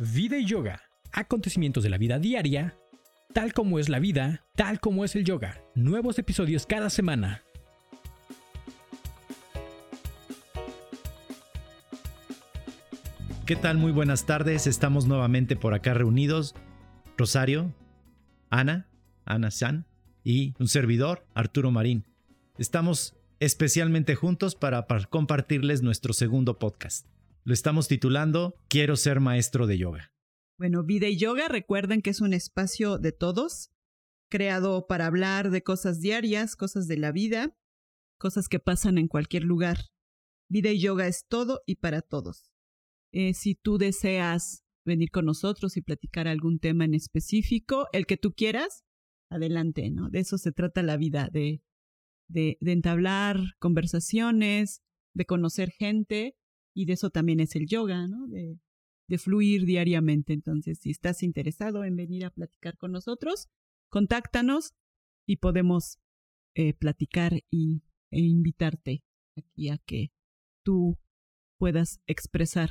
Vida y yoga. Acontecimientos de la vida diaria, tal como es la vida, tal como es el yoga. Nuevos episodios cada semana. ¿Qué tal? Muy buenas tardes. Estamos nuevamente por acá reunidos. Rosario, Ana, Ana San y un servidor, Arturo Marín. Estamos especialmente juntos para, compartirles nuestro segundo podcast. Lo estamos titulando Quiero ser maestro de yoga. Bueno, Vida y Yoga, recuerden que es un espacio de todos, creado para hablar de cosas diarias, cosas de la vida, cosas que pasan en cualquier lugar. Vida y Yoga es todo y para todos. Eh, si tú deseas venir con nosotros y platicar algún tema en específico, el que tú quieras, adelante, ¿no? De eso se trata la vida, de, de, de entablar conversaciones, de conocer gente y de eso también es el yoga, ¿no? De, fluir diariamente. Entonces, si estás interesado en venir a platicar con nosotros, contáctanos y podemos eh, platicar y, e invitarte aquí a que tú puedas expresar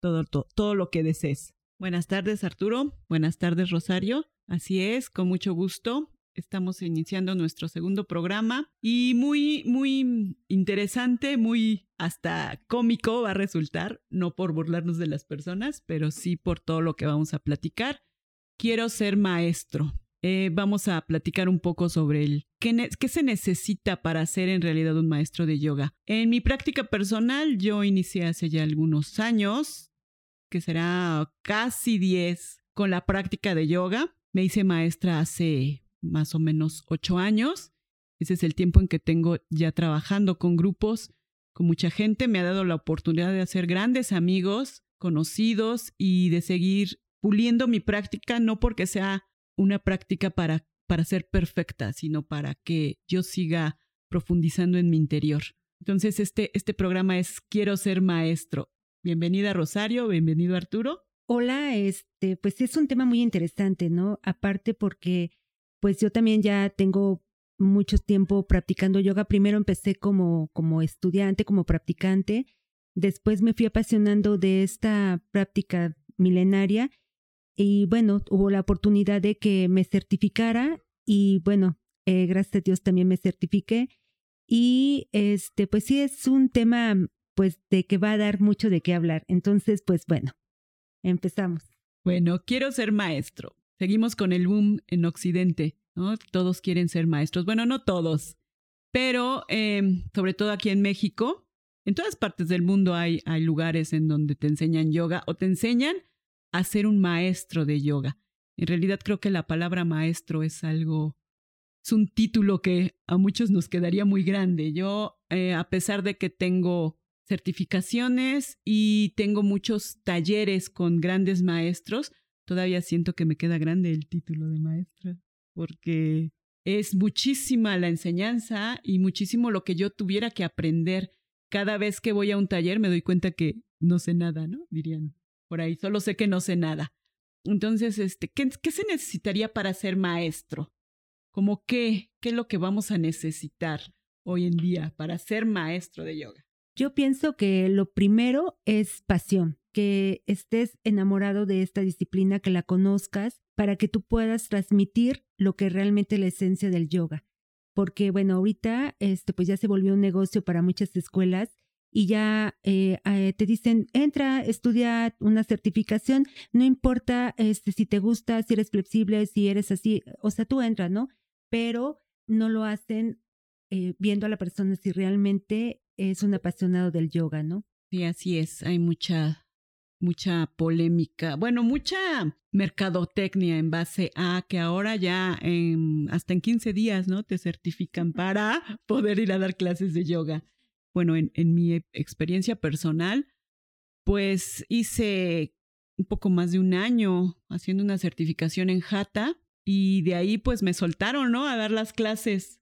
todo, todo, todo lo que desees. Buenas tardes, Arturo. Buenas tardes, Rosario. Así es, con mucho gusto. Estamos iniciando nuestro segundo programa y muy, muy interesante, muy hasta cómico va a resultar, no por burlarnos de las personas, pero sí por todo lo que vamos a platicar. Quiero ser maestro. Eh, vamos a platicar un poco sobre el ¿qué, qué se necesita para ser en realidad un maestro de yoga. En mi práctica personal, yo inicié hace ya algunos años, que será casi 10, con la práctica de yoga. Me hice maestra hace más o menos ocho años. Ese es el tiempo en que tengo ya trabajando con grupos, con mucha gente. Me ha dado la oportunidad de hacer grandes amigos, conocidos y de seguir puliendo mi práctica, no porque sea una práctica para, para ser perfecta, sino para que yo siga profundizando en mi interior. Entonces, este, este programa es Quiero ser maestro. Bienvenida Rosario, bienvenido Arturo. Hola, este, pues es un tema muy interesante, ¿no? Aparte porque pues yo también ya tengo mucho tiempo practicando yoga. Primero empecé como, como estudiante, como practicante. Después me fui apasionando de esta práctica milenaria y bueno, hubo la oportunidad de que me certificara y bueno, eh, gracias a Dios también me certifiqué. Y este, pues sí es un tema pues de que va a dar mucho de qué hablar. Entonces, pues bueno, empezamos. Bueno, quiero ser maestro. Seguimos con el boom en Occidente, ¿no? Todos quieren ser maestros. Bueno, no todos, pero eh, sobre todo aquí en México, en todas partes del mundo hay, hay lugares en donde te enseñan yoga o te enseñan a ser un maestro de yoga. En realidad creo que la palabra maestro es algo, es un título que a muchos nos quedaría muy grande. Yo, eh, a pesar de que tengo certificaciones y tengo muchos talleres con grandes maestros, todavía siento que me queda grande el título de maestra, porque es muchísima la enseñanza y muchísimo lo que yo tuviera que aprender. Cada vez que voy a un taller me doy cuenta que no sé nada, ¿no? Dirían por ahí, solo sé que no sé nada. Entonces, este, ¿qué, qué se necesitaría para ser maestro? ¿Cómo qué? ¿Qué es lo que vamos a necesitar hoy en día para ser maestro de yoga? Yo pienso que lo primero es pasión que estés enamorado de esta disciplina, que la conozcas, para que tú puedas transmitir lo que realmente es la esencia del yoga. Porque, bueno, ahorita este, pues ya se volvió un negocio para muchas escuelas y ya eh, eh, te dicen, entra, estudia una certificación, no importa este, si te gusta, si eres flexible, si eres así, o sea, tú entra, ¿no? Pero no lo hacen eh, viendo a la persona si realmente es un apasionado del yoga, ¿no? Sí, así es, hay mucha mucha polémica, bueno, mucha mercadotecnia en base a que ahora ya en, hasta en 15 días, ¿no? Te certifican para poder ir a dar clases de yoga. Bueno, en, en mi experiencia personal, pues hice un poco más de un año haciendo una certificación en Jata y de ahí pues me soltaron, ¿no? A dar las clases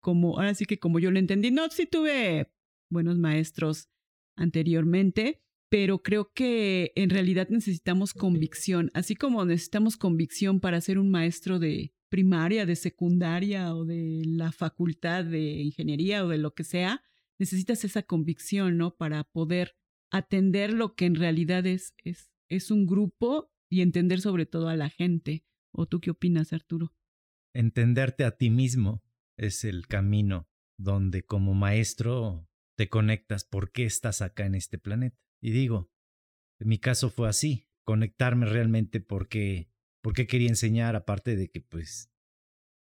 como, ahora sí que como yo lo entendí, no, sí tuve buenos maestros anteriormente, pero creo que en realidad necesitamos convicción, así como necesitamos convicción para ser un maestro de primaria, de secundaria o de la facultad de ingeniería o de lo que sea, necesitas esa convicción, ¿no? Para poder atender lo que en realidad es, es un grupo y entender sobre todo a la gente. ¿O tú qué opinas, Arturo? Entenderte a ti mismo es el camino donde como maestro te conectas por qué estás acá en este planeta. Y digo, en mi caso fue así, conectarme realmente porque, porque quería enseñar, aparte de que pues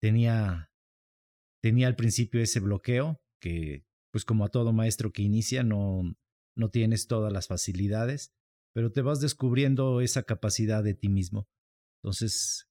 tenía, tenía al principio ese bloqueo, que pues como a todo maestro que inicia no, no tienes todas las facilidades, pero te vas descubriendo esa capacidad de ti mismo. Entonces,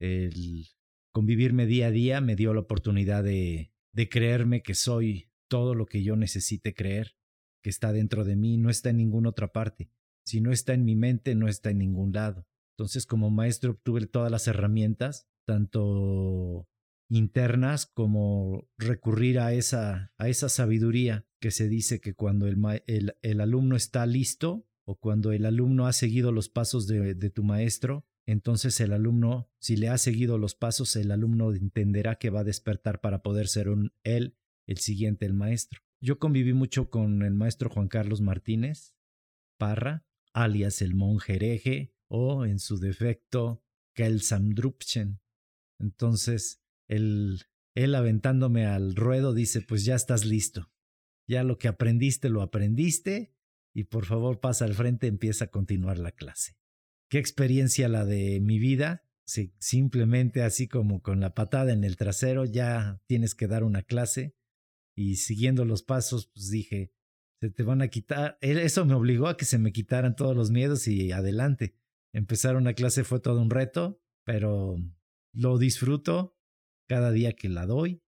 el convivirme día a día me dio la oportunidad de, de creerme que soy todo lo que yo necesite creer, que está dentro de mí, no está en ninguna otra parte. Si no está en mi mente, no está en ningún lado. Entonces, como maestro, obtuve todas las herramientas, tanto internas como recurrir a esa, a esa sabiduría que se dice que cuando el, el, el alumno está listo o cuando el alumno ha seguido los pasos de, de tu maestro, entonces el alumno, si le ha seguido los pasos, el alumno entenderá que va a despertar para poder ser un él el siguiente, el maestro. Yo conviví mucho con el maestro Juan Carlos Martínez Parra, alias el monje hereje, o en su defecto, Kelsamdrupchen. Entonces, él, él aventándome al ruedo dice, pues ya estás listo. Ya lo que aprendiste, lo aprendiste, y por favor pasa al frente, empieza a continuar la clase. Qué experiencia la de mi vida. simplemente así como con la patada en el trasero, ya tienes que dar una clase y siguiendo los pasos, pues dije, se te van a quitar. Eso me obligó a que se me quitaran todos los miedos y adelante. Empezar una clase fue todo un reto, pero lo disfruto cada día que la doy,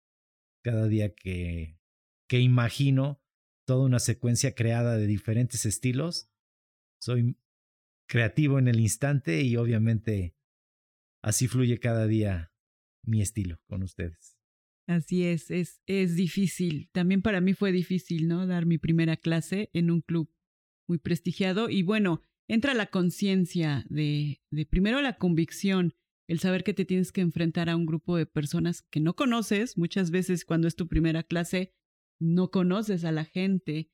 cada día que, que imagino toda una secuencia creada de diferentes estilos. Soy creativo en el instante y obviamente así fluye cada día mi estilo con ustedes. Así es, es, es difícil. También para mí fue difícil, ¿no? Dar mi primera clase en un club muy prestigiado. Y bueno, entra la conciencia de, de primero la convicción, el saber que te tienes que enfrentar a un grupo de personas que no conoces. Muchas veces cuando es tu primera clase, no conoces a la gente.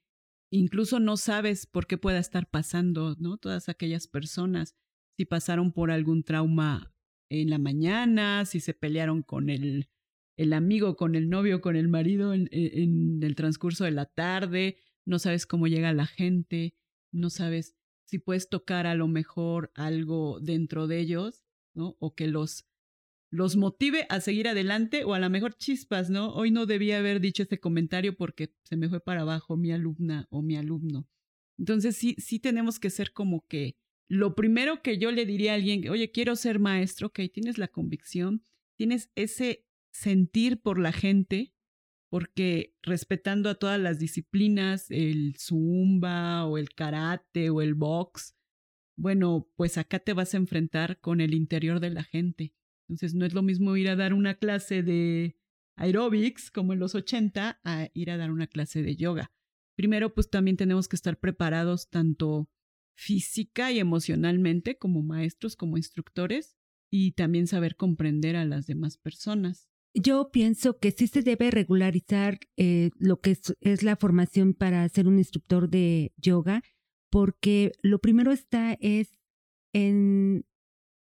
Incluso no sabes por qué pueda estar pasando, ¿no? Todas aquellas personas, si pasaron por algún trauma en la mañana, si se pelearon con el el amigo con el novio, con el marido en, el transcurso de la tarde, no sabes cómo llega la gente, no sabes si puedes tocar a lo mejor algo dentro de ellos, ¿no? O que los, los motive a seguir adelante o a lo mejor chispas, ¿no? Hoy no debía haber dicho este comentario porque se me fue para abajo mi alumna o mi alumno. Entonces sí, sí tenemos que ser como que lo primero que yo le diría a alguien, oye, quiero ser maestro, ok, tienes la convicción, tienes ese sentir por la gente, porque respetando a todas las disciplinas, el zumba o el karate o el box, bueno, pues acá te vas a enfrentar con el interior de la gente. Entonces no es lo mismo ir a dar una clase de aerobics como en los 80 a ir a dar una clase de yoga. Primero, pues también tenemos que estar preparados tanto física y emocionalmente como maestros, como instructores, y también saber comprender a las demás personas. Yo pienso que sí se debe regularizar eh, lo que es, la formación para ser un instructor de yoga, porque lo primero está es en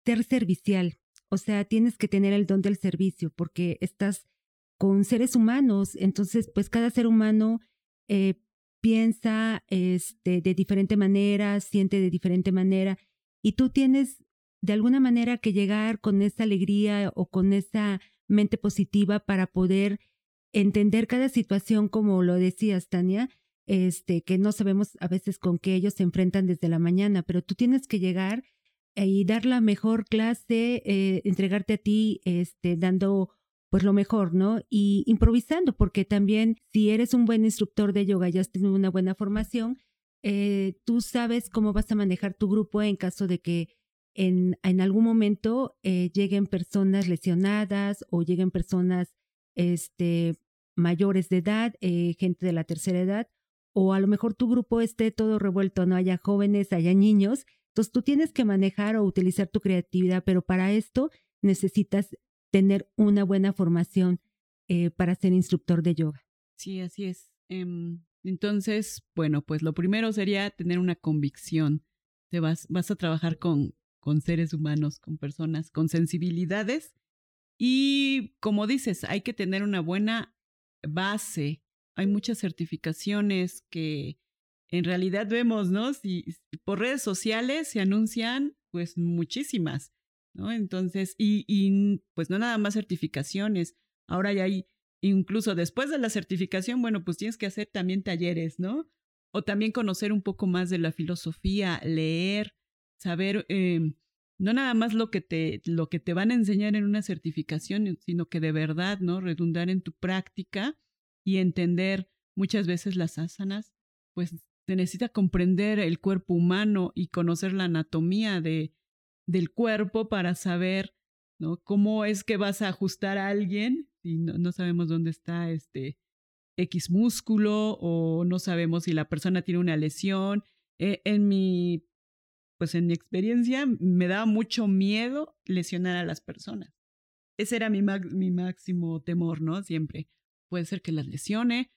ser servicial. O sea, tienes que tener el don del servicio porque estás con seres humanos. Entonces, pues cada ser humano eh, piensa este, de diferente manera, siente de diferente manera, y tú tienes de alguna manera que llegar con esa alegría o con esa mente positiva para poder entender cada situación, como lo decías, Tania, este, que no sabemos a veces con qué ellos se enfrentan desde la mañana, pero tú tienes que llegar y dar la mejor clase, eh, entregarte a ti, este, dando pues lo mejor, ¿no? Y improvisando, porque también si eres un buen instructor de yoga, ya has tenido una buena formación, eh, tú sabes cómo vas a manejar tu grupo en caso de que en, algún momento eh, lleguen personas lesionadas o lleguen personas este, mayores de edad, eh, gente de la tercera edad, o a lo mejor tu grupo esté todo revuelto, no haya jóvenes, haya niños. Entonces tú tienes que manejar o utilizar tu creatividad, pero para esto necesitas tener una buena formación eh, para ser instructor de yoga. Sí, así es. Em, entonces, bueno, pues lo primero sería tener una convicción te vas, vas a trabajar con, con seres humanos, con personas, con sensibilidades. Y como dices, hay que tener una buena base. Hay muchas certificaciones que en realidad vemos, ¿no? Si, por redes sociales se anuncian, pues muchísimas, ¿no? Entonces, y, pues no nada más certificaciones. Ahora ya hay, incluso después de la certificación, bueno, pues tienes que hacer también talleres, ¿no? O también conocer un poco más de la filosofía, leer, saber em, no nada más lo que te lo que te van a enseñar en una certificación, sino que de verdad, ¿no? redundar en tu práctica y entender muchas veces las asanas, pues se necesita comprender el cuerpo humano y conocer la anatomía de del cuerpo para saber, ¿no? cómo es que vas a ajustar a alguien y no, no sabemos dónde está este X músculo o no sabemos si la persona tiene una lesión. Eh, en mi pues en mi experiencia me daba mucho miedo lesionar a las personas. Ese era mi, mi máximo temor, ¿no? Siempre. Puede ser que las lesione.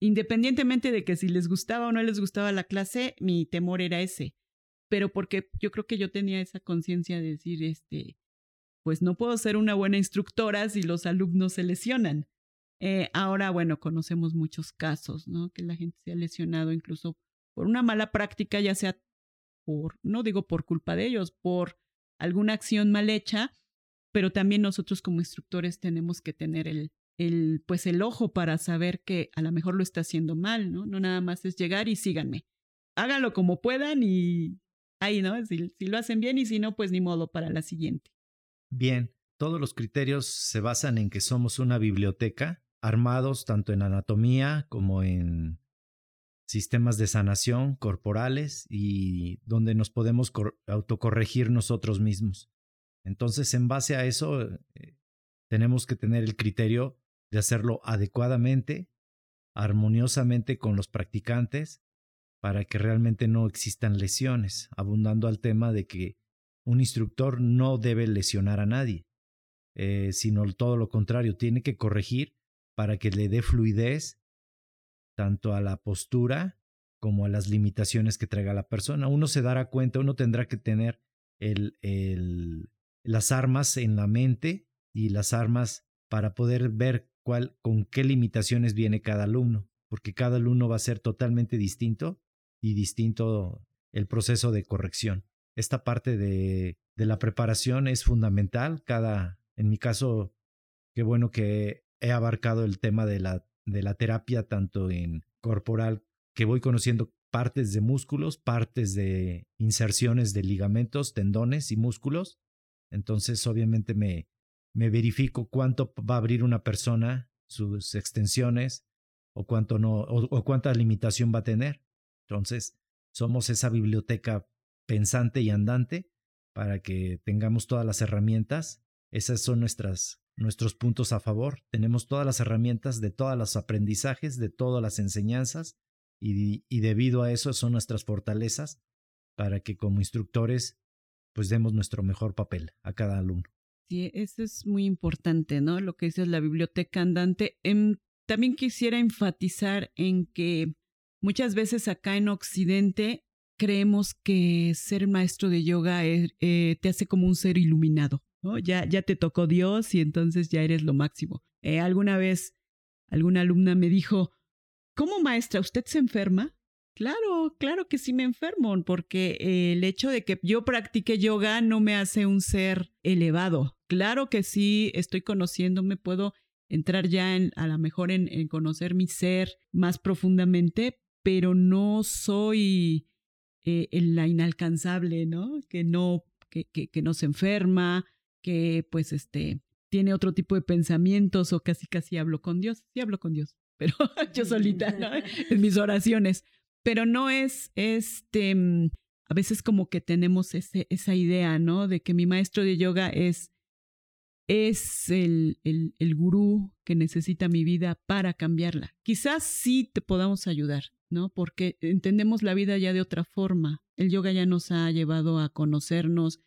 Independientemente de que si les gustaba o no les gustaba la clase, mi temor era ese. Pero porque yo creo que yo tenía esa conciencia de decir, este, pues no puedo ser una buena instructora si los alumnos se lesionan. Eh, ahora, bueno, conocemos muchos casos, ¿no? Que la gente se ha lesionado incluso por una mala práctica, ya sea no digo por culpa de ellos, por alguna acción mal hecha, pero también nosotros como instructores tenemos que tener el, el, pues el ojo para saber que a lo mejor lo está haciendo mal, ¿no? No nada más es llegar y síganme. Háganlo como puedan y ahí, ¿no? Si, si lo hacen bien y si no, pues ni modo para la siguiente. Bien, todos los criterios se basan en que somos una biblioteca, armados tanto en anatomía como en sistemas de sanación corporales y donde nos podemos autocorregir nosotros mismos. Entonces, en base a eso, eh, tenemos que tener el criterio de hacerlo adecuadamente, armoniosamente con los practicantes, para que realmente no existan lesiones, abundando al tema de que un instructor no debe lesionar a nadie, eh, sino todo lo contrario, tiene que corregir para que le dé fluidez tanto a la postura como a las limitaciones que traiga la persona. Uno se dará cuenta, uno tendrá que tener el, el, las armas en la mente y las armas para poder ver cuál, con qué limitaciones viene cada alumno, porque cada alumno va a ser totalmente distinto y distinto el proceso de corrección. Esta parte de, de la preparación es fundamental. Cada, en mi caso, qué bueno que he abarcado el tema de la de la terapia, tanto en corporal, que voy conociendo partes de músculos, partes de inserciones de ligamentos, tendones y músculos. Entonces, obviamente, me, me verifico cuánto va a abrir una persona, sus extensiones, o cuánto no, o, cuánta limitación va a tener. Entonces, somos esa biblioteca pensante y andante para que tengamos todas las herramientas. Esas son nuestras nuestros puntos a favor. Tenemos todas las herramientas de todos los aprendizajes, de todas las enseñanzas y, y, debido a eso son nuestras fortalezas para que como instructores pues demos nuestro mejor papel a cada alumno. Sí, eso es muy importante, ¿no? Lo que dice la biblioteca andante. Em, también quisiera enfatizar en que muchas veces acá en Occidente creemos que ser maestro de yoga eh, eh, te hace como un ser iluminado. Ya, ya te tocó Dios y entonces ya eres lo máximo. Eh, alguna vez alguna alumna me dijo, ¿cómo maestra usted se enferma? Claro, claro que sí me enfermo, porque el hecho de que yo practique yoga no me hace un ser elevado. Claro que sí, estoy conociéndome, puedo entrar ya en, a lo mejor en, en conocer mi ser más profundamente, pero no soy eh, la inalcanzable, ¿no? Que no, que, que no se enferma, que pues este tiene otro tipo de pensamientos o casi casi hablo con Dios. Sí hablo con Dios, pero yo solita ¿no? en mis oraciones. Pero no es este mm, a veces como que tenemos ese, esa idea, ¿no? De que mi maestro de yoga es es el, el, el gurú que necesita mi vida para cambiarla. Quizás sí te podamos ayudar, ¿no? Porque entendemos la vida ya de otra forma. El yoga ya nos ha llevado a conocernos,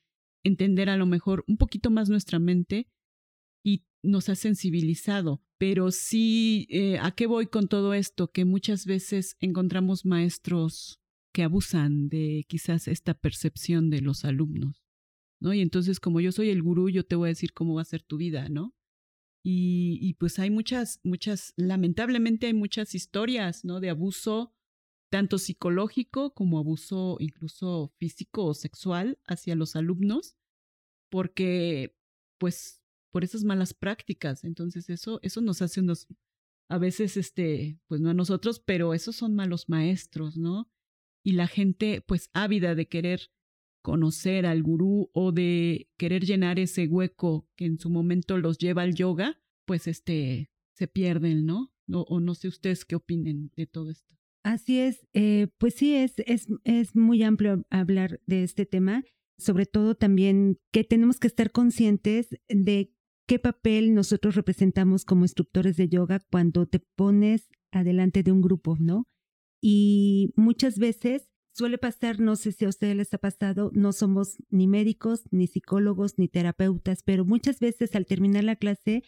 entender a lo mejor un poquito más nuestra mente y nos ha sensibilizado. Pero sí, eh, ¿a qué voy con todo esto? Que muchas veces encontramos maestros que abusan de quizás esta percepción de los alumnos, ¿no? Y entonces como yo soy el gurú, yo te voy a decir cómo va a ser tu vida, ¿no? Y, y pues hay muchas, muchas, lamentablemente hay muchas historias, ¿no? De abuso tanto psicológico como abuso incluso físico o sexual hacia los alumnos, porque pues por esas malas prácticas. Entonces eso, eso nos hace unos, a veces, este, pues no a nosotros, pero esos son malos maestros, ¿no? Y la gente, pues ávida de querer conocer al gurú o de querer llenar ese hueco que en su momento los lleva al yoga, pues este, se pierden, ¿no? o no sé ustedes qué opinen de todo esto. Así es, eh, pues sí, es, es, es muy amplio hablar de este tema, sobre todo también que tenemos que estar conscientes de qué papel nosotros representamos como instructores de yoga cuando te pones adelante de un grupo, ¿no? Y muchas veces suele pasar, no sé si a ustedes les ha pasado, no somos ni médicos, ni psicólogos, ni terapeutas, pero muchas veces al terminar la clase,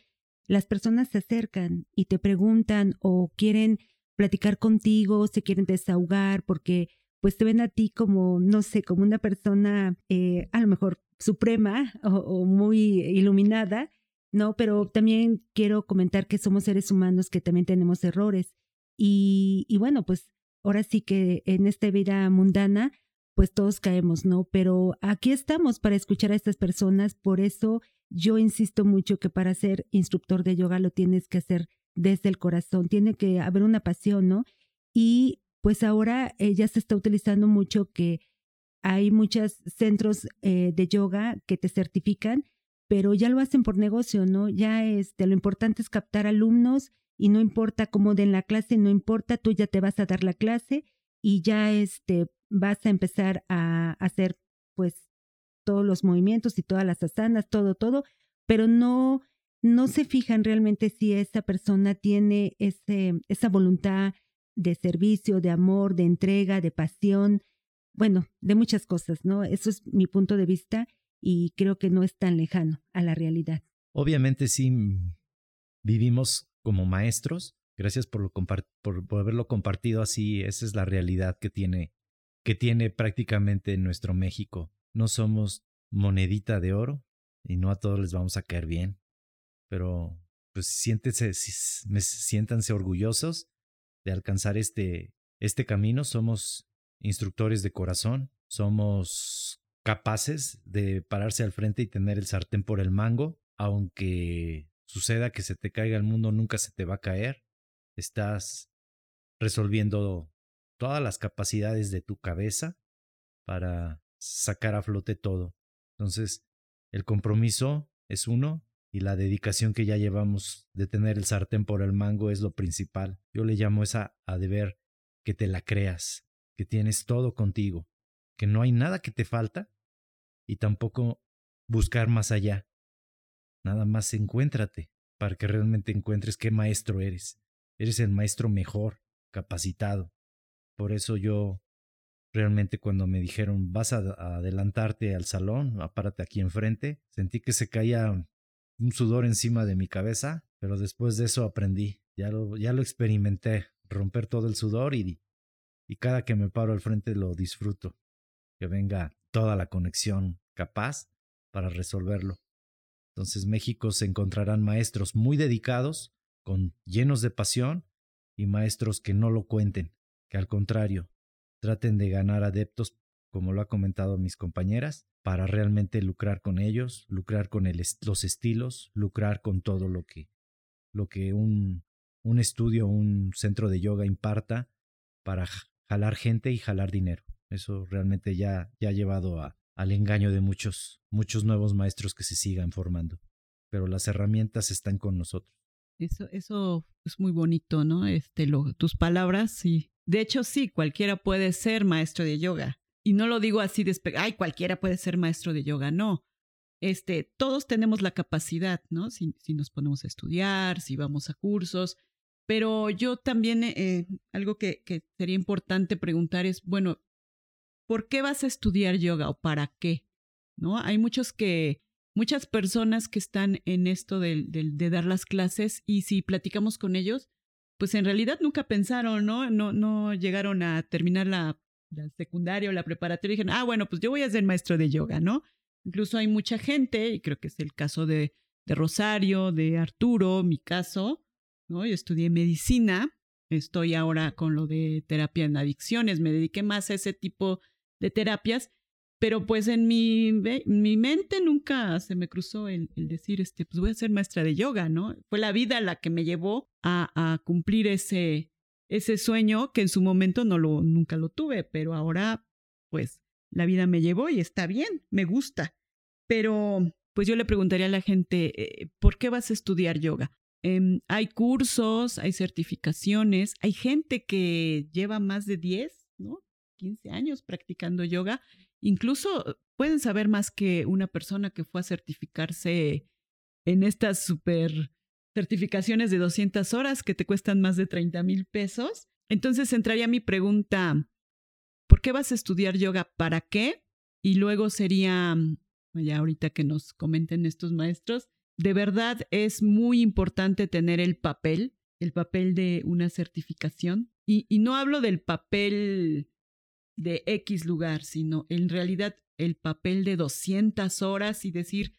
las personas se acercan y te preguntan o quieren platicar contigo, se quieren desahogar porque pues te ven a ti como, no sé, como una persona eh, a lo mejor suprema o, muy iluminada, ¿no? Pero también quiero comentar que somos seres humanos que también tenemos errores. Y, y bueno, pues ahora sí que en esta vida mundana, pues todos caemos, ¿no? Pero aquí estamos para escuchar a estas personas, por eso yo insisto mucho que para ser instructor de yoga lo tienes que hacer desde el corazón, tiene que haber una pasión, ¿no? Y pues ahora ya se está utilizando mucho que hay muchos centros eh, de yoga que te certifican, pero ya lo hacen por negocio, ¿no? Ya este, lo importante es captar alumnos y no importa cómo den la clase, no importa, tú ya te vas a dar la clase y ya este, vas a empezar a hacer pues todos los movimientos y todas las asanas, todo, todo, pero no no se fijan realmente si esa persona tiene ese, esa voluntad de servicio, de amor, de entrega, de pasión, bueno, de muchas cosas, ¿no? Eso es mi punto de vista y creo que no es tan lejano a la realidad. Obviamente sí mm, vivimos como maestros, gracias por, lo por, por haberlo compartido así, esa es la realidad que tiene, que tiene prácticamente nuestro México. No somos monedita de oro y no a todos les vamos a caer bien pero pues siéntese, siéntanse orgullosos de alcanzar este, este camino. Somos instructores de corazón, somos capaces de pararse al frente y tener el sartén por el mango, aunque suceda que se te caiga el mundo, nunca se te va a caer. Estás resolviendo todas las capacidades de tu cabeza para sacar a flote todo. Entonces, el compromiso es uno, y la dedicación que ya llevamos de tener el sartén por el mango es lo principal. Yo le llamo esa a deber que te la creas, que tienes todo contigo, que no hay nada que te falta y tampoco buscar más allá. Nada más encuéntrate para que realmente encuentres qué maestro eres. Eres el maestro mejor, capacitado. Por eso yo realmente cuando me dijeron vas a adelantarte al salón, apárate aquí enfrente, sentí que se caía un sudor encima de mi cabeza, pero después de eso aprendí, ya lo, ya lo experimenté, romper todo el sudor y, y cada que me paro al frente lo disfruto, que venga toda la conexión capaz para resolverlo. Entonces México se encontrarán maestros muy dedicados, con llenos de pasión, y maestros que no lo cuenten, que al contrario, traten de ganar adeptos, como lo ha comentado mis compañeras, para realmente lucrar con ellos, lucrar con los estilos, lucrar con todo lo que, lo que un, un estudio, un centro de yoga imparta para jalar gente y jalar dinero. Eso realmente ya, ya ha llevado a, al engaño de muchos, muchos nuevos maestros que se sigan formando. Pero las herramientas están con nosotros. Eso, eso es muy bonito, ¿no? Este, lo, tus palabras, sí. De hecho, sí, cualquiera puede ser maestro de yoga y no lo digo así de, ay, cualquiera puede ser maestro de yoga, no. Este, todos tenemos la capacidad, ¿no? Si, si nos ponemos a estudiar, si vamos a cursos, pero yo también, eh, algo que, que sería importante preguntar es, bueno, ¿por qué vas a estudiar yoga o para qué? ¿No? Hay muchos que, muchas personas que están en esto de, de, de, dar las clases y si platicamos con ellos, pues en realidad nunca pensaron, ¿no? No, no llegaron a terminar la la secundaria o la preparatoria dijeron, ah, bueno, pues yo voy a ser maestro de yoga, ¿no? Incluso hay mucha gente, y creo que es el caso de, de Rosario, de Arturo, mi caso, ¿no? Yo estudié medicina, estoy ahora con lo de terapia en adicciones, me dediqué más a ese tipo de terapias, pero pues en mi, mi mente nunca se me cruzó el, decir, este, pues voy a ser maestra de yoga, ¿no? Fue la vida la que me llevó a, a cumplir ese, ese sueño que en su momento no lo, nunca lo tuve, pero ahora pues la vida me llevó y está bien, me gusta. Pero pues yo le preguntaría a la gente, eh, ¿por qué vas a estudiar yoga? Em, hay cursos, hay certificaciones, hay gente que lleva más de 10, ¿no? 15 años practicando yoga. Incluso pueden saber más que una persona que fue a certificarse en estas super certificaciones de 200 horas que te cuestan más de 30 mil pesos. Entonces entraría mi pregunta, ¿por qué vas a estudiar yoga? ¿Para qué? Y luego sería, ya ahorita que nos comenten estos maestros, de verdad es muy importante tener el papel, el papel de una certificación. Y, y no hablo del papel de X lugar, sino en realidad el papel de 200 horas y decir,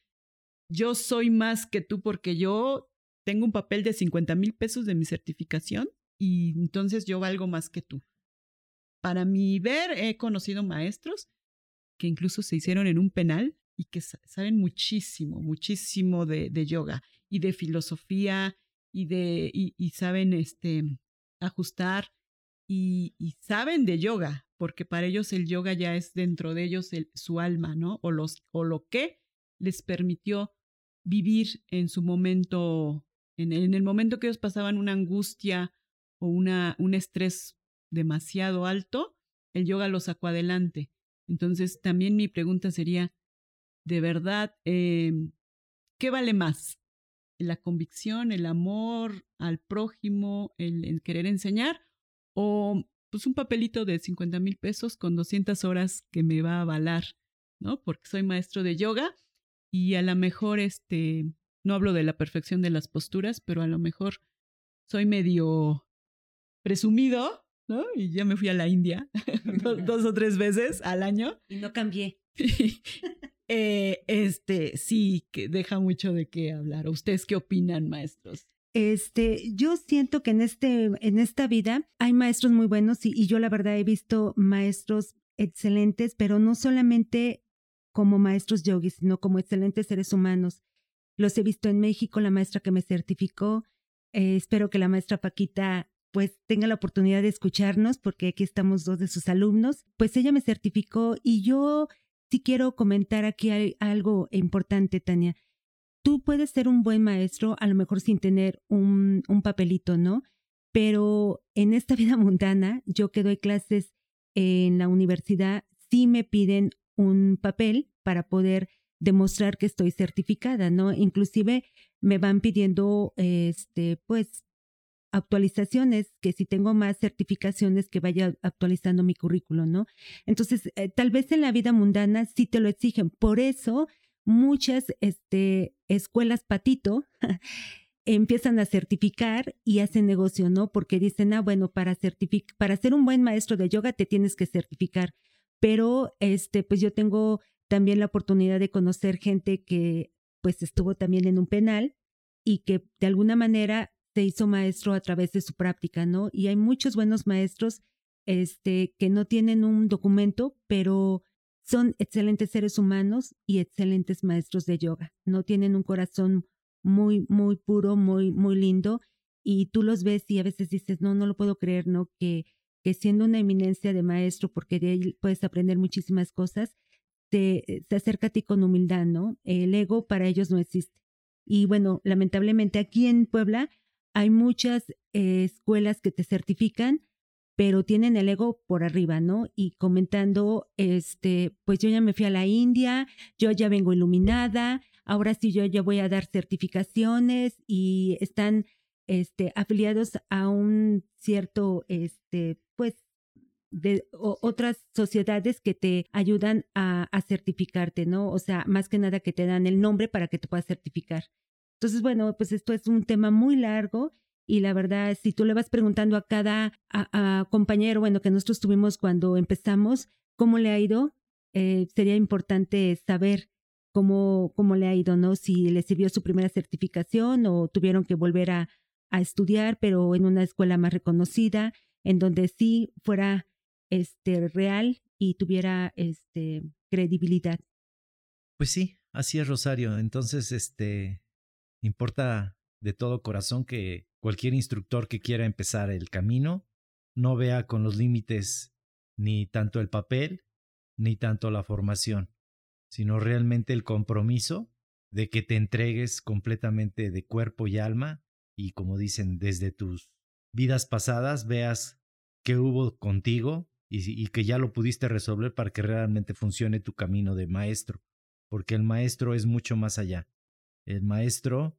yo soy más que tú porque yo tengo un papel de 50 mil pesos de mi certificación y entonces yo valgo más que tú. Para mi ver, he conocido maestros que incluso se hicieron en un penal y que saben muchísimo, muchísimo de, yoga y de filosofía y de y, saben este ajustar y, saben de yoga porque para ellos el yoga ya es dentro de ellos el, su alma, ¿no? O los o lo que les permitió vivir en su momento en el, momento que ellos pasaban una angustia o una, un estrés demasiado alto, el yoga los sacó adelante. Entonces, también mi pregunta sería, de verdad, em, ¿qué vale más? ¿La convicción, el amor al prójimo, el, querer enseñar? ¿O pues un papelito de 50 mil pesos con 200 horas que me va a avalar, ¿no? Porque soy maestro de yoga y a lo mejor este, no hablo de la perfección de las posturas, pero a lo mejor soy medio presumido, ¿no? Y ya me fui a la India dos, o tres veces al año. Y no cambié. eh, este, sí, que deja mucho de qué hablar. ¿Ustedes qué opinan, maestros? Este, yo siento que en este, en esta vida hay maestros muy buenos y, y yo la verdad he visto maestros excelentes, pero no solamente como maestros yogis, sino como excelentes seres humanos. Los he visto en México, la maestra que me certificó. Eh, espero que la maestra Paquita pues tenga la oportunidad de escucharnos porque aquí estamos dos de sus alumnos. Pues ella me certificó y yo sí quiero comentar aquí algo importante, Tania. Tú puedes ser un buen maestro, a lo mejor sin tener un, un papelito, ¿no? Pero en esta vida mundana, yo que doy clases en la universidad, sí me piden un papel para poder demostrar que estoy certificada, ¿no? Inclusive me van pidiendo, este, pues, actualizaciones, que si tengo más certificaciones, que vaya actualizando mi currículo, ¿no? Entonces, eh, tal vez en la vida mundana sí te lo exigen. Por eso, muchas este, escuelas patito empiezan a certificar y hacen negocio, ¿no? Porque dicen, ah, bueno, para, para ser un buen maestro de yoga te tienes que certificar. Pero, este, pues yo tengo también la oportunidad de conocer gente que pues estuvo también en un penal y que de alguna manera se hizo maestro a través de su práctica, ¿no? Y hay muchos buenos maestros este, que no tienen un documento, pero son excelentes seres humanos y excelentes maestros de yoga. No tienen un corazón muy, muy puro, muy, muy lindo. Y tú los ves y a veces dices, no, no lo puedo creer, ¿no? Que, que siendo una eminencia de maestro, porque de él puedes aprender muchísimas cosas, te, se acerca a ti con humildad, ¿no? El ego para ellos no existe. Y bueno, lamentablemente aquí en Puebla hay muchas eh, escuelas que te certifican, pero tienen el ego por arriba, ¿no? Y comentando, este, pues yo ya me fui a la India, yo ya vengo iluminada, ahora sí yo ya voy a dar certificaciones y están este, afiliados a un cierto, este, pues, de otras sociedades que te ayudan a, certificarte, ¿no? O sea, más que nada que te dan el nombre para que te puedas certificar. Entonces, bueno, pues esto es un tema muy largo Y la verdad, si tú le vas preguntando a cada compañero, bueno, que nosotros tuvimos cuando empezamos, cómo le ha ido, eh, sería importante saber cómo, cómo le ha ido, ¿no? Si le sirvió su primera certificación o tuvieron que volver a, a estudiar, pero en una escuela más reconocida, en donde sí fuera este, real y tuviera este, credibilidad. Pues sí, así es Rosario. Entonces, este, importa de todo corazón que cualquier instructor que quiera empezar el camino no vea con los límites ni tanto el papel ni tanto la formación, sino realmente el compromiso de que te entregues completamente de cuerpo y alma y como dicen desde tus vidas pasadas veas qué hubo contigo y, que ya lo pudiste resolver para que realmente funcione tu camino de maestro, porque el maestro es mucho más allá. El maestro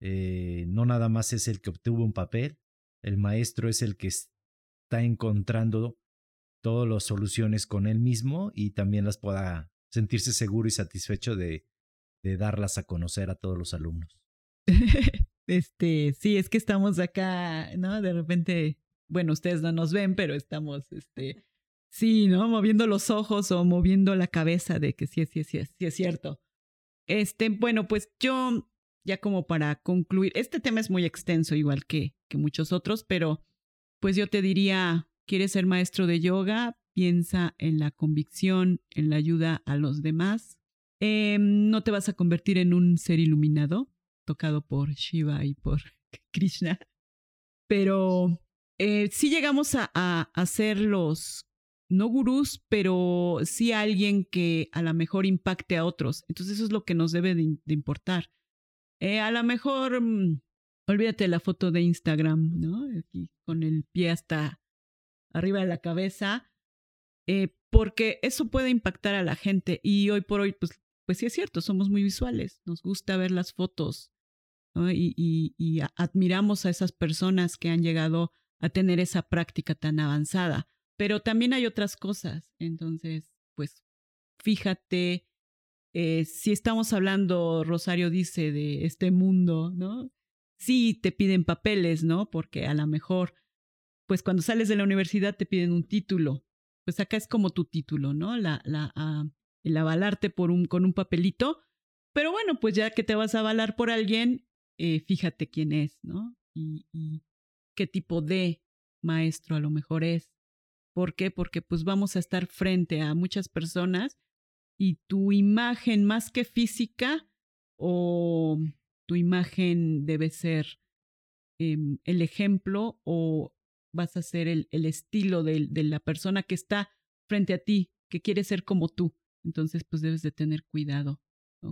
eh, no nada más es el que obtuvo un papel, el maestro es el que está encontrando todas las soluciones con él mismo y también las pueda sentirse seguro y satisfecho de, de darlas a conocer a todos los alumnos. este, sí, es que estamos acá, ¿no? De repente bueno, ustedes no nos ven, pero estamos, este, sí, ¿no? Moviendo los ojos o moviendo la cabeza de que sí, sí, sí, es cierto. Este, bueno, pues yo, ya como para concluir, este tema es muy extenso, igual que, que muchos otros, pero pues yo te diría, ¿quieres ser maestro de yoga? Piensa en la convicción, en la ayuda a los demás. Em, no te vas a convertir en un ser iluminado, tocado por Shiva y por Krishna, pero eh, sí llegamos a, a, ser los, no gurús, pero sí alguien que a lo mejor impacte a otros. Entonces eso es lo que nos debe de, importar. Eh, a lo mejor, mm, olvídate la foto de Instagram, ¿no? Aquí con el pie hasta arriba de la cabeza, eh, porque eso puede impactar a la gente. Y hoy por hoy, pues, pues sí es cierto, somos muy visuales, nos gusta ver las fotos y, y, y admiramos a esas personas que han llegado a tener esa práctica tan avanzada. Pero también hay otras cosas. Entonces, pues fíjate, eh, si estamos hablando, Rosario dice, de este mundo, ¿no? Sí, te piden papeles, ¿no? Porque a lo mejor, pues cuando sales de la universidad te piden un título. Pues acá es como tu título, ¿no? La, la, ah, el avalarte por un, con un papelito. Pero bueno, pues ya que te vas a avalar por alguien, eh, fíjate quién es, ¿no? Y, y, qué tipo de maestro a lo mejor es. ¿Por qué? Porque pues vamos a estar frente a muchas personas y tu imagen más que física o tu imagen debe ser em, el ejemplo o vas a ser el, estilo de, de, la persona que está frente a ti, que quiere ser como tú. Entonces, pues debes de tener cuidado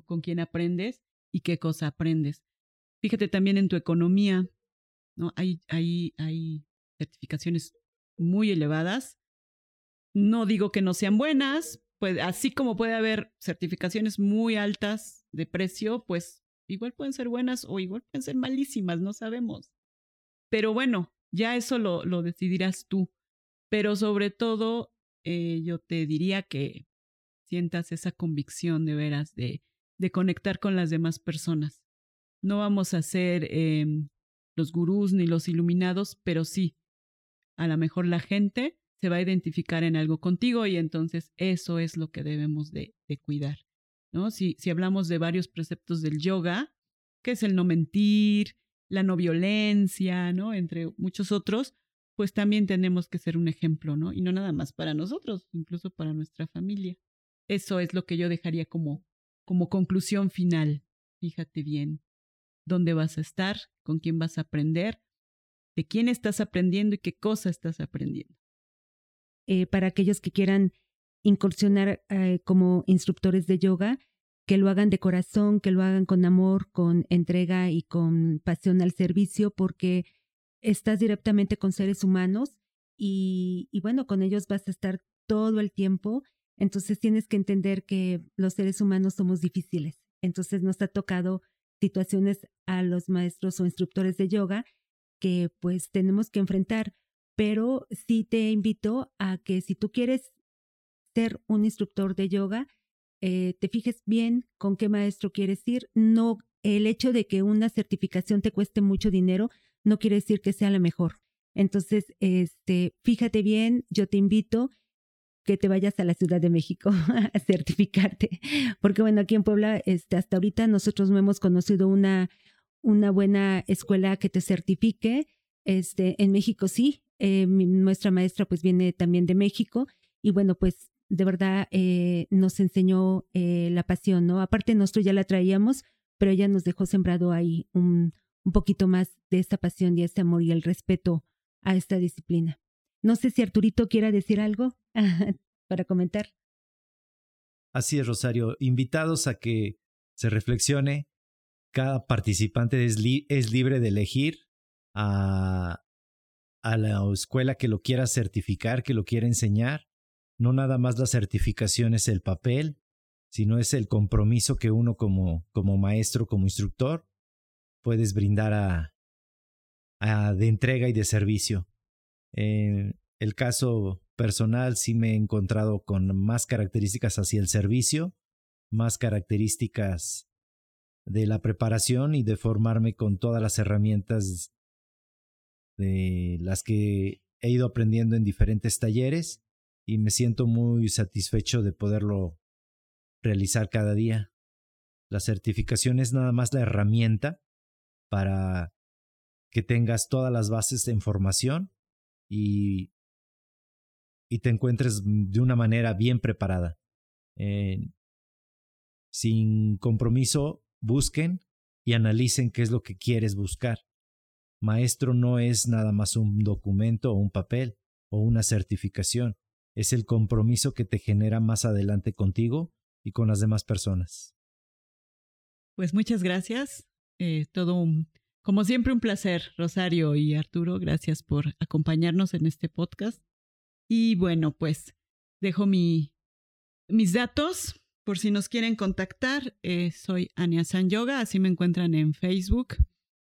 con quién aprendes y qué cosa aprendes. Fíjate también en tu economía, ¿no? Hay, hay, hay certificaciones muy elevadas. No digo que no sean buenas, pues así como puede haber certificaciones muy altas de precio, pues igual pueden ser buenas o igual pueden ser malísimas, no sabemos. Pero bueno, ya eso lo, lo decidirás tú. Pero sobre todo, eh, yo te diría que sientas esa convicción de veras de, de conectar con las demás personas. No vamos a ser em, los gurús ni los iluminados, pero sí, a lo mejor la gente se va a identificar en algo contigo y entonces eso es lo que debemos de, cuidar. ¿no? Si, si hablamos de varios preceptos del yoga, que es el no mentir, la no violencia, ¿no? Entre muchos otros, pues también tenemos que ser un ejemplo, ¿no? Y no nada más para nosotros, incluso para nuestra familia. Eso es lo que yo dejaría como, como conclusión final. Fíjate bien dónde vas a estar, con quién vas a aprender, de quién estás aprendiendo y qué cosa estás aprendiendo. Eh, para aquellos que quieran incursionar eh, como instructores de yoga, que lo hagan de corazón, que lo hagan con amor, con entrega y con pasión al servicio, porque estás directamente con seres humanos y, y bueno, con ellos vas a estar todo el tiempo. Entonces tienes que entender que los seres humanos somos difíciles. Entonces nos ha tocado situaciones a los maestros o instructores de yoga que pues tenemos que enfrentar. Pero sí te invito a que si tú quieres ser un instructor de yoga, eh, te fijes bien con qué maestro quieres ir. No, el hecho de que una certificación te cueste mucho dinero no quiere decir que sea la mejor. Entonces, este, fíjate bien, yo te invito que te vayas a la Ciudad de México a certificarte, porque bueno, aquí en Puebla, este, hasta ahorita nosotros no hemos conocido una, una buena escuela que te certifique. Este, en México sí, eh, nuestra maestra pues viene también de México y bueno, pues de verdad eh, nos enseñó eh, la pasión, ¿no? Aparte nosotros ya la traíamos, pero ella nos dejó sembrado ahí un, un poquito más de esta pasión y este amor y el respeto a esta disciplina. No sé si Arturito quiera decir algo para comentar. Así es, Rosario. Invitados a que se reflexione. Cada participante es, libre de elegir a, a la escuela que lo quiera certificar, que lo quiera enseñar. No nada más la certificación es el papel, sino es el compromiso que uno como, como maestro, como instructor, puedes brindar a, a de entrega y de servicio. En el caso personal sí me he encontrado con más características hacia el servicio, más características de la preparación y de formarme con todas las herramientas de las que he ido aprendiendo en diferentes talleres y me siento muy satisfecho de poderlo realizar cada día. La certificación es nada más la herramienta para que tengas todas las bases de información y, y te encuentres de una manera bien preparada. sin compromiso, busquen y analicen qué es lo que quieres buscar. Maestro no es nada más un documento o un papel o una certificación, es el compromiso que te genera más adelante contigo y con las demás personas. Pues muchas gracias. Eh, todo un, como siempre, un placer, Rosario y Arturo. Gracias por acompañarnos en este podcast. Y bueno, pues dejo mi, mis datos por si nos quieren contactar. Eh, soy Ania San Yoga, así me encuentran en Facebook.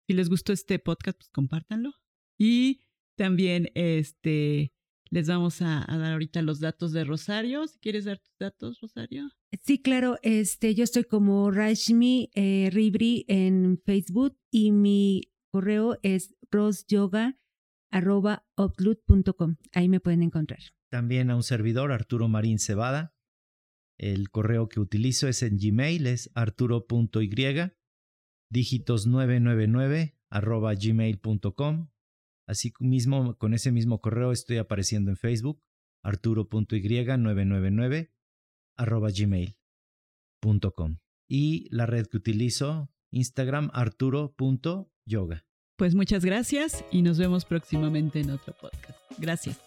Si les gustó este podcast, pues compártanlo. Y también este, les vamos a, dar ahorita los datos de Rosario. Si quieres dar tus datos, Rosario. Sí, claro. Este, yo estoy como Rashmi eh, Ribri en Facebook y mi correo es rosyoga.outlook.com. Ahí me pueden encontrar. También a un servidor, Arturo Marín Cebada. El correo que utilizo es en Gmail, es arturo.y dígitos 999 arroba gmail.com. Así mismo, con ese mismo correo estoy apareciendo en Facebook, arturo.y999 arroba gmail.com. Y la red que utilizo, Instagram, arturo.yoga. Pues muchas gracias y nos vemos próximamente en otro podcast. Gracias.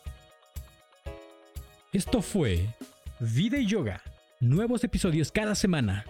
Esto fue Vida y Yoga. Nuevos episodios cada semana.